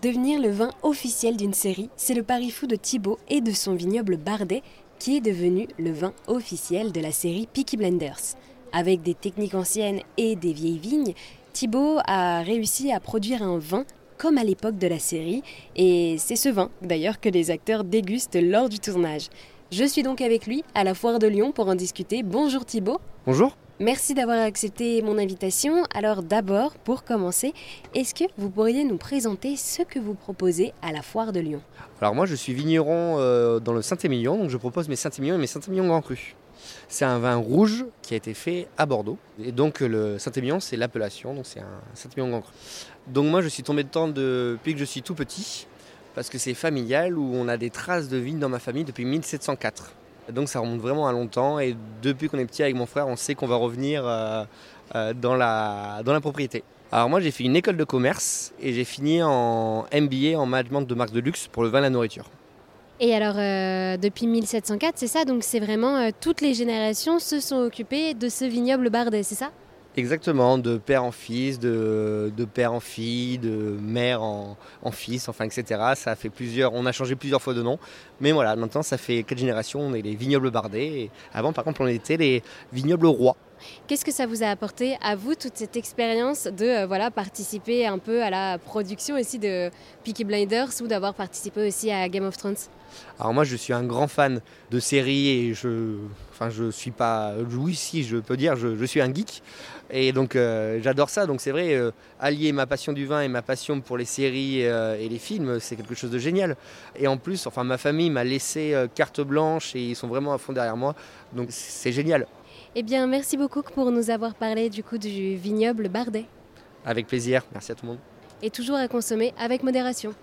Devenir le vin officiel d'une série, c'est le pari fou de Thibaut et de son vignoble Bardet qui est devenu le vin officiel de la série Peaky Blenders. Avec des techniques anciennes et des vieilles vignes, Thibaut a réussi à produire un vin comme à l'époque de la série, et c'est ce vin d'ailleurs que les acteurs dégustent lors du tournage. Je suis donc avec lui à la foire de Lyon pour en discuter. Bonjour Thibaut. Bonjour. Merci d'avoir accepté mon invitation. Alors d'abord, pour commencer, est-ce que vous pourriez nous présenter ce que vous proposez à la foire de Lyon? Alors moi je suis vigneron euh, dans le Saint-Émilion, donc je propose mes Saint-Émilion et mes Saint-Émilion Grand Cru. C'est un vin rouge qui a été fait à Bordeaux. Et donc le Saint-Émilion c'est l'appellation, donc c'est un Saint-Émilion Grand Cru. Donc moi je suis tombé dedans depuis que je suis tout petit, parce que c'est familial où on a des traces de vigne dans ma famille depuis 1704. Donc ça remonte vraiment à longtemps et depuis qu'on est petit avec mon frère, on sait qu'on va revenir euh, euh, dans, la, propriété. Alors moi j'ai fait une école de commerce et j'ai fini en MBA en management de marque de luxe pour le vin et la nourriture. Et alors euh, depuis 1704, c'est ça? Donc c'est vraiment toutes les générations se sont occupées de ce vignoble Bardet, c'est ça? Exactement, de père en fils, de, père en fille, de mère en, fils, enfin etc. Ça fait plusieurs, on a changé plusieurs fois de nom, mais voilà, maintenant ça fait quatre générations, on est les vignobles bardés. avant par contre on était les vignobles rois. Qu'est-ce que ça vous a apporté à vous toute cette expérience de euh, voilà participer un peu à la production aussi de Peaky Blinders ou d'avoir participé aussi à Game of Thrones? Alors moi je suis un grand fan de séries et je enfin je suis pas oui si je peux dire je, suis un geek. Et donc euh, j'adore ça. Donc c'est vrai euh, allier ma passion du vin et ma passion pour les séries et les films c'est quelque chose de génial. Et en plus enfin ma famille m'a laissé carte blanche et ils sont vraiment à fond derrière moi. Donc c'est génial eh bien, merci beaucoup pour nous avoir parlé du coup du vignoble Bardet. Avec plaisir, merci à tout le monde. Et toujours à consommer avec modération.